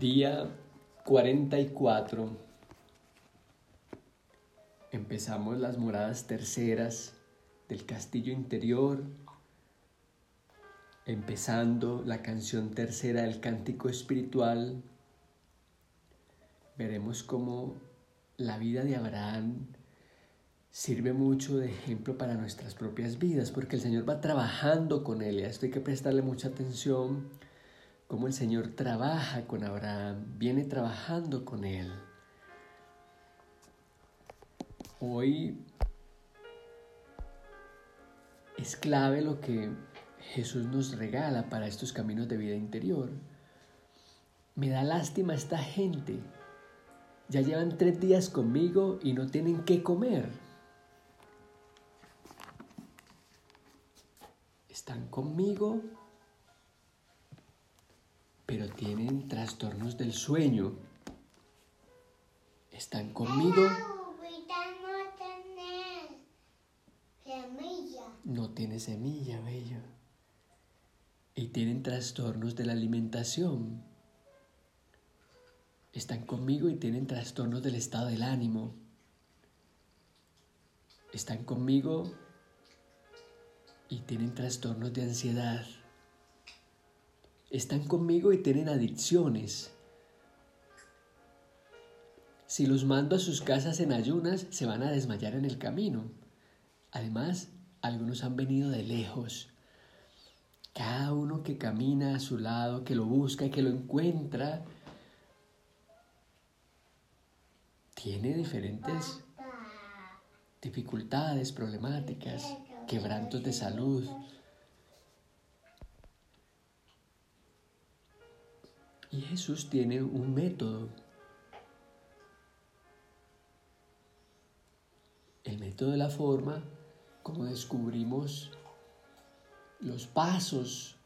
Día 44. Empezamos las moradas terceras del castillo interior, empezando la canción tercera del cántico espiritual. Veremos cómo la vida de Abraham sirve mucho de ejemplo para nuestras propias vidas, porque el Señor va trabajando con él y a esto hay que prestarle mucha atención cómo el Señor trabaja con Abraham, viene trabajando con él. Hoy es clave lo que Jesús nos regala para estos caminos de vida interior. Me da lástima esta gente. Ya llevan tres días conmigo y no tienen qué comer. Están conmigo pero tienen trastornos del sueño. ¿Están conmigo? No tiene semilla, bello. Y tienen trastornos de la alimentación. Están conmigo y tienen trastornos del estado del ánimo. Están conmigo y tienen trastornos de ansiedad están conmigo y tienen adicciones. Si los mando a sus casas en ayunas, se van a desmayar en el camino. Además, algunos han venido de lejos. Cada uno que camina a su lado, que lo busca y que lo encuentra, tiene diferentes dificultades, problemáticas, quebrantos de salud, Y Jesús tiene un método. El método de la forma, como descubrimos los pasos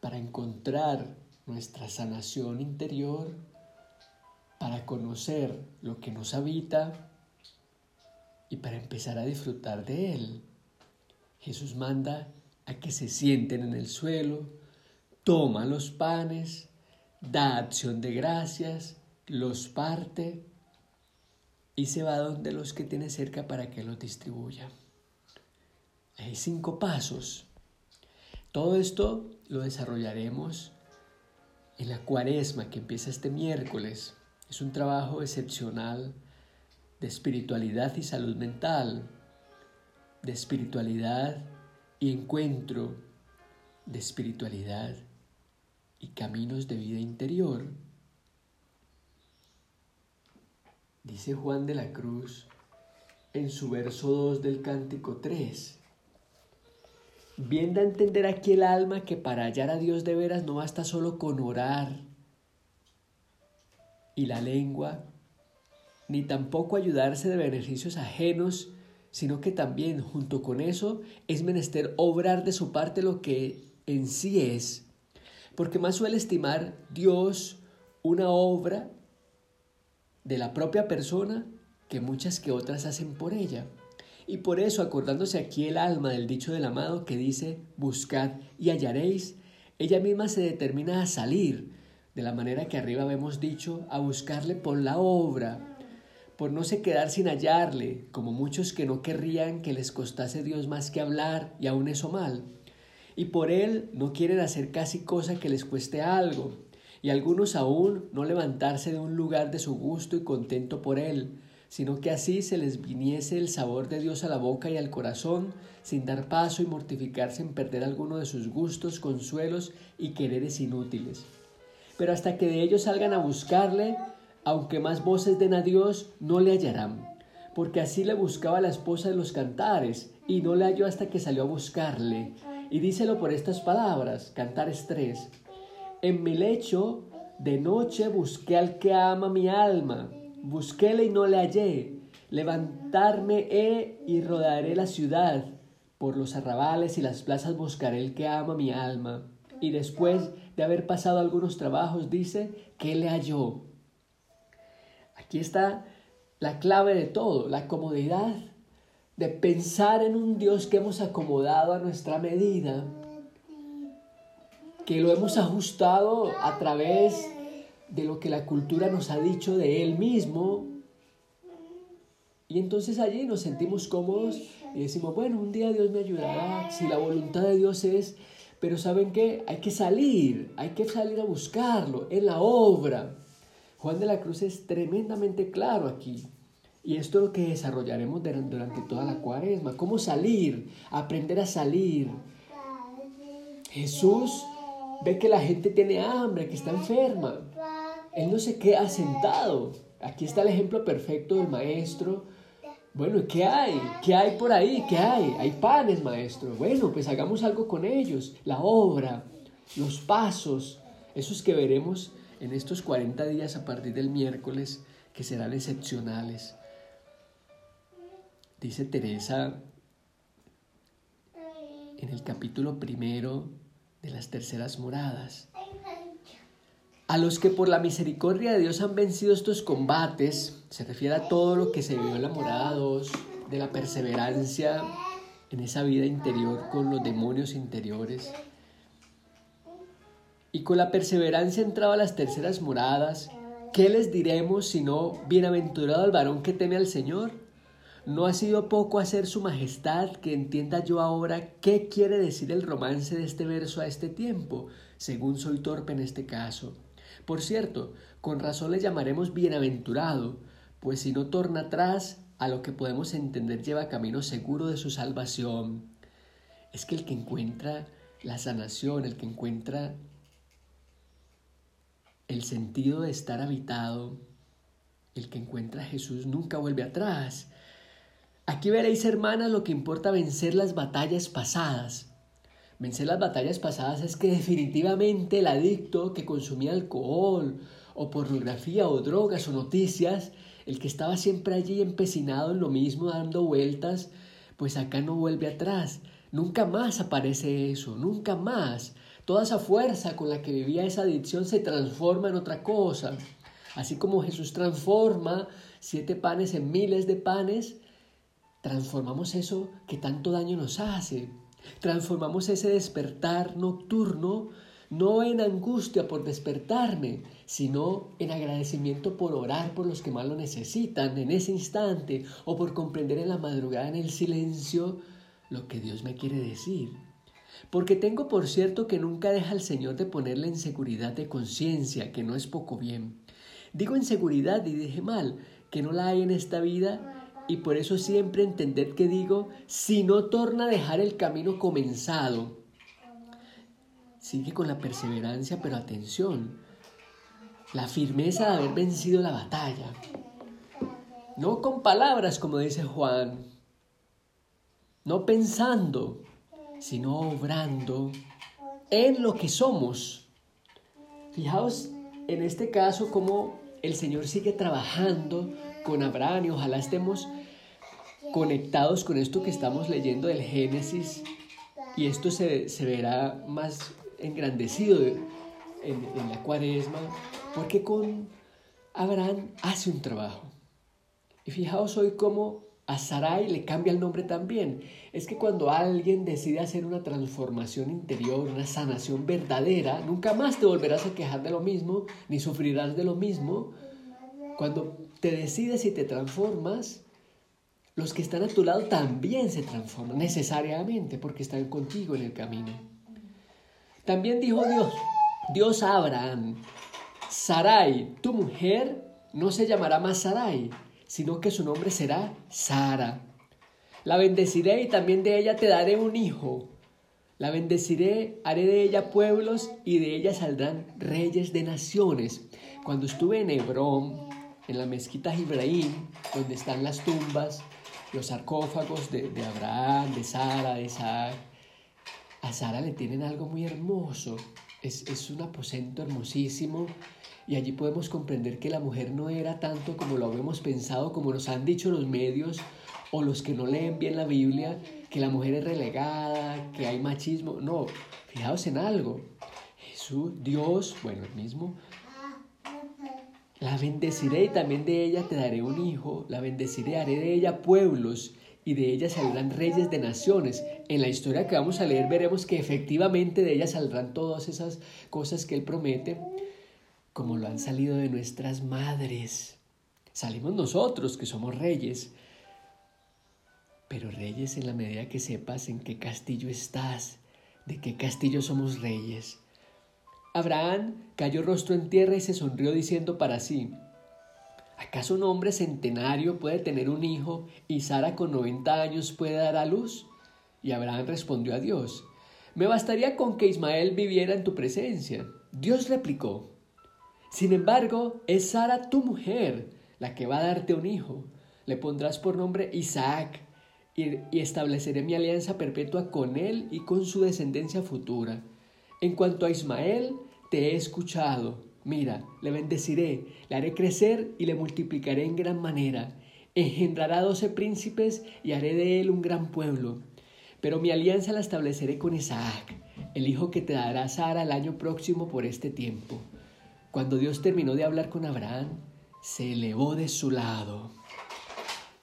para encontrar nuestra sanación interior, para conocer lo que nos habita y para empezar a disfrutar de Él. Jesús manda a que se sienten en el suelo, toma los panes, da acción de gracias, los parte y se va donde los que tiene cerca para que los distribuya. Hay cinco pasos. Todo esto lo desarrollaremos en la cuaresma que empieza este miércoles. Es un trabajo excepcional de espiritualidad y salud mental, de espiritualidad y encuentro, de espiritualidad y caminos de vida interior. Dice Juan de la Cruz en su verso 2 del cántico 3. Bien da a entender aquí el alma que para hallar a Dios de veras no basta solo con orar y la lengua, ni tampoco ayudarse de beneficios ajenos, sino que también junto con eso es menester obrar de su parte lo que en sí es porque más suele estimar Dios una obra de la propia persona que muchas que otras hacen por ella. Y por eso, acordándose aquí el alma del dicho del amado que dice, buscad y hallaréis, ella misma se determina a salir, de la manera que arriba hemos dicho, a buscarle por la obra, por no se quedar sin hallarle, como muchos que no querrían que les costase Dios más que hablar, y aún eso mal y por él no quieren hacer casi cosa que les cueste algo, y algunos aún no levantarse de un lugar de su gusto y contento por él, sino que así se les viniese el sabor de Dios a la boca y al corazón, sin dar paso y mortificarse en perder alguno de sus gustos, consuelos y quereres inútiles. Pero hasta que de ellos salgan a buscarle, aunque más voces den a Dios, no le hallarán, porque así le buscaba la esposa de los cantares, y no le halló hasta que salió a buscarle, y díselo por estas palabras, Cantar tres. En mi lecho de noche busqué al que ama mi alma, busquéle y no le hallé. Levantarme he y rodaré la ciudad, por los arrabales y las plazas buscaré el que ama mi alma. Y después de haber pasado algunos trabajos, dice, que le halló. Aquí está la clave de todo, la comodidad de pensar en un Dios que hemos acomodado a nuestra medida, que lo hemos ajustado a través de lo que la cultura nos ha dicho de Él mismo. Y entonces allí nos sentimos cómodos y decimos, bueno, un día Dios me ayudará, si la voluntad de Dios es, pero ¿saben qué? Hay que salir, hay que salir a buscarlo en la obra. Juan de la Cruz es tremendamente claro aquí. Y esto es lo que desarrollaremos durante toda la cuaresma. Cómo salir, aprender a salir. Jesús ve que la gente tiene hambre, que está enferma. Él no se queda sentado. Aquí está el ejemplo perfecto del maestro. Bueno, ¿qué hay? ¿Qué hay por ahí? ¿Qué hay? Hay panes, maestro. Bueno, pues hagamos algo con ellos. La obra, los pasos, esos que veremos en estos 40 días a partir del miércoles, que serán excepcionales. Dice Teresa en el capítulo primero de las terceras moradas. A los que por la misericordia de Dios han vencido estos combates, se refiere a todo lo que se vio en la morada 2, de la perseverancia en esa vida interior con los demonios interiores. Y con la perseverancia entraba a las terceras moradas. ¿Qué les diremos sino bienaventurado al varón que teme al Señor? No ha sido poco hacer su majestad que entienda yo ahora qué quiere decir el romance de este verso a este tiempo, según soy torpe en este caso. Por cierto, con razón le llamaremos bienaventurado, pues si no torna atrás, a lo que podemos entender lleva camino seguro de su salvación. Es que el que encuentra la sanación, el que encuentra el sentido de estar habitado, el que encuentra a Jesús nunca vuelve atrás. Aquí veréis, hermanas, lo que importa vencer las batallas pasadas. Vencer las batallas pasadas es que definitivamente el adicto que consumía alcohol o pornografía o drogas o noticias, el que estaba siempre allí empecinado en lo mismo dando vueltas, pues acá no vuelve atrás. Nunca más aparece eso, nunca más. Toda esa fuerza con la que vivía esa adicción se transforma en otra cosa. Así como Jesús transforma siete panes en miles de panes, transformamos eso que tanto daño nos hace. Transformamos ese despertar nocturno no en angustia por despertarme, sino en agradecimiento por orar por los que más lo necesitan en ese instante o por comprender en la madrugada en el silencio lo que Dios me quiere decir. Porque tengo por cierto que nunca deja el Señor de ponerle en seguridad de conciencia, que no es poco bien. Digo en seguridad y dije mal, que no la hay en esta vida y por eso siempre entender que digo, si no torna a dejar el camino comenzado, sigue con la perseverancia, pero atención, la firmeza de haber vencido la batalla. No con palabras, como dice Juan, no pensando, sino obrando en lo que somos. Fijaos en este caso cómo el Señor sigue trabajando con Abraham y ojalá estemos conectados con esto que estamos leyendo del Génesis y esto se, verá más engrandecido en, en la cuaresma porque con Abraham hace un trabajo. Y fijaos hoy cómo a Sarai le cambia el nombre también. Es que cuando alguien decide hacer una transformación interior, una sanación verdadera, nunca más te volverás a quejar de lo mismo, ni sufrirás de lo mismo. Cuando te decides y te transformas, los que están a tu lado también se transforman necesariamente porque están contigo en el camino. También dijo Dios, Dios a Abraham, Sarai, tu mujer, no se llamará más Sarai, sino que su nombre será Sara. La bendeciré y también de ella te daré un hijo. La bendeciré, haré de ella pueblos y de ella saldrán reyes de naciones. Cuando estuve en Hebrón, en la mezquita Ibrahim, donde están las tumbas, los sarcófagos de, Abraham, de Sara, de Isaac. A Sara le tienen algo muy hermoso, es, es un aposento hermosísimo y allí podemos comprender que la mujer no era tanto como lo habíamos pensado, como nos han dicho los medios o los que no leen bien la Biblia, que la mujer es relegada, que hay machismo. No, fijaos en algo. Jesús, Dios, bueno, el mismo, la bendeciré y también de ella te daré un hijo, la bendeciré, haré de ella pueblos y de ella saldrán reyes de naciones. En la historia que vamos a leer veremos que efectivamente de ella saldrán todas esas cosas que Él promete, como lo han salido de nuestras madres. Salimos nosotros, que somos reyes, pero reyes en la medida que sepas en qué castillo estás, de qué castillo somos reyes. Abraham cayó rostro en tierra y se sonrió diciendo para sí, ¿acaso un hombre centenario puede tener un hijo y Sara con noventa años puede dar a luz? Y Abraham respondió a Dios, me bastaría con que Ismael viviera en tu presencia. Dios replicó, sin embargo, es Sara tu mujer la que va a darte un hijo. Le pondrás por nombre Isaac y, estableceré mi alianza perpetua con él y con su descendencia futura. En cuanto a Ismael, te he escuchado. Mira, le bendeciré, le haré crecer y le multiplicaré en gran manera. Engendrará doce príncipes y haré de él un gran pueblo. Pero mi alianza la estableceré con Isaac, el hijo que te dará Sara el año próximo por este tiempo. Cuando Dios terminó de hablar con Abraham, se elevó de su lado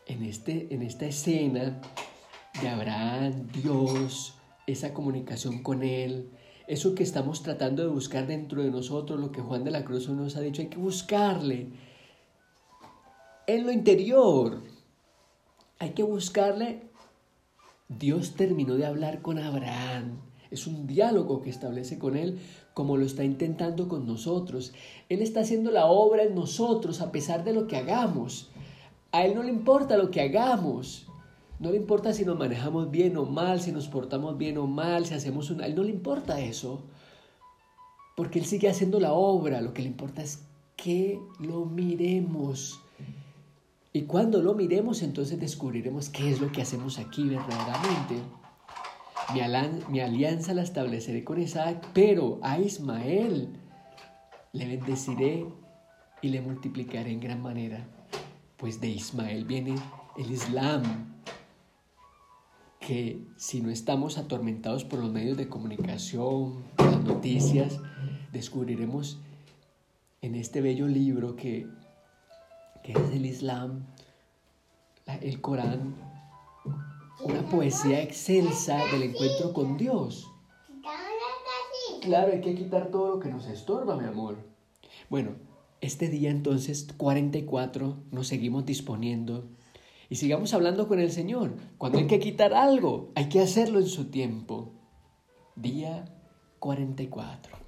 en, este, en esta escena de Abraham, Dios, esa comunicación con Él, eso que estamos tratando de buscar dentro de nosotros, lo que Juan de la Cruz nos ha dicho, hay que buscarle en lo interior, hay que buscarle. Dios terminó de hablar con Abraham. Es un diálogo que establece con Él como lo está intentando con nosotros. Él está haciendo la obra en nosotros a pesar de lo que hagamos. A Él no le importa lo que hagamos. No le importa si nos manejamos bien o mal, si nos portamos bien o mal, si hacemos una... A Él no le importa eso. Porque Él sigue haciendo la obra. Lo que le importa es que lo miremos. Y cuando lo miremos, entonces descubriremos qué es lo que hacemos aquí verdaderamente. Mi, mi alianza la estableceré con Isaac, pero a Ismael le bendeciré y le multiplicaré en gran manera pues de Ismael viene el Islam, que si no estamos atormentados por los medios de comunicación, las noticias, descubriremos en este bello libro que, que es el Islam, el Corán, una poesía excelsa del encuentro con Dios. Claro, hay que quitar todo lo que nos estorba, mi amor. Bueno, este día entonces 44 nos seguimos disponiendo y sigamos hablando con el Señor. Cuando hay que quitar algo, hay que hacerlo en su tiempo. Día 44.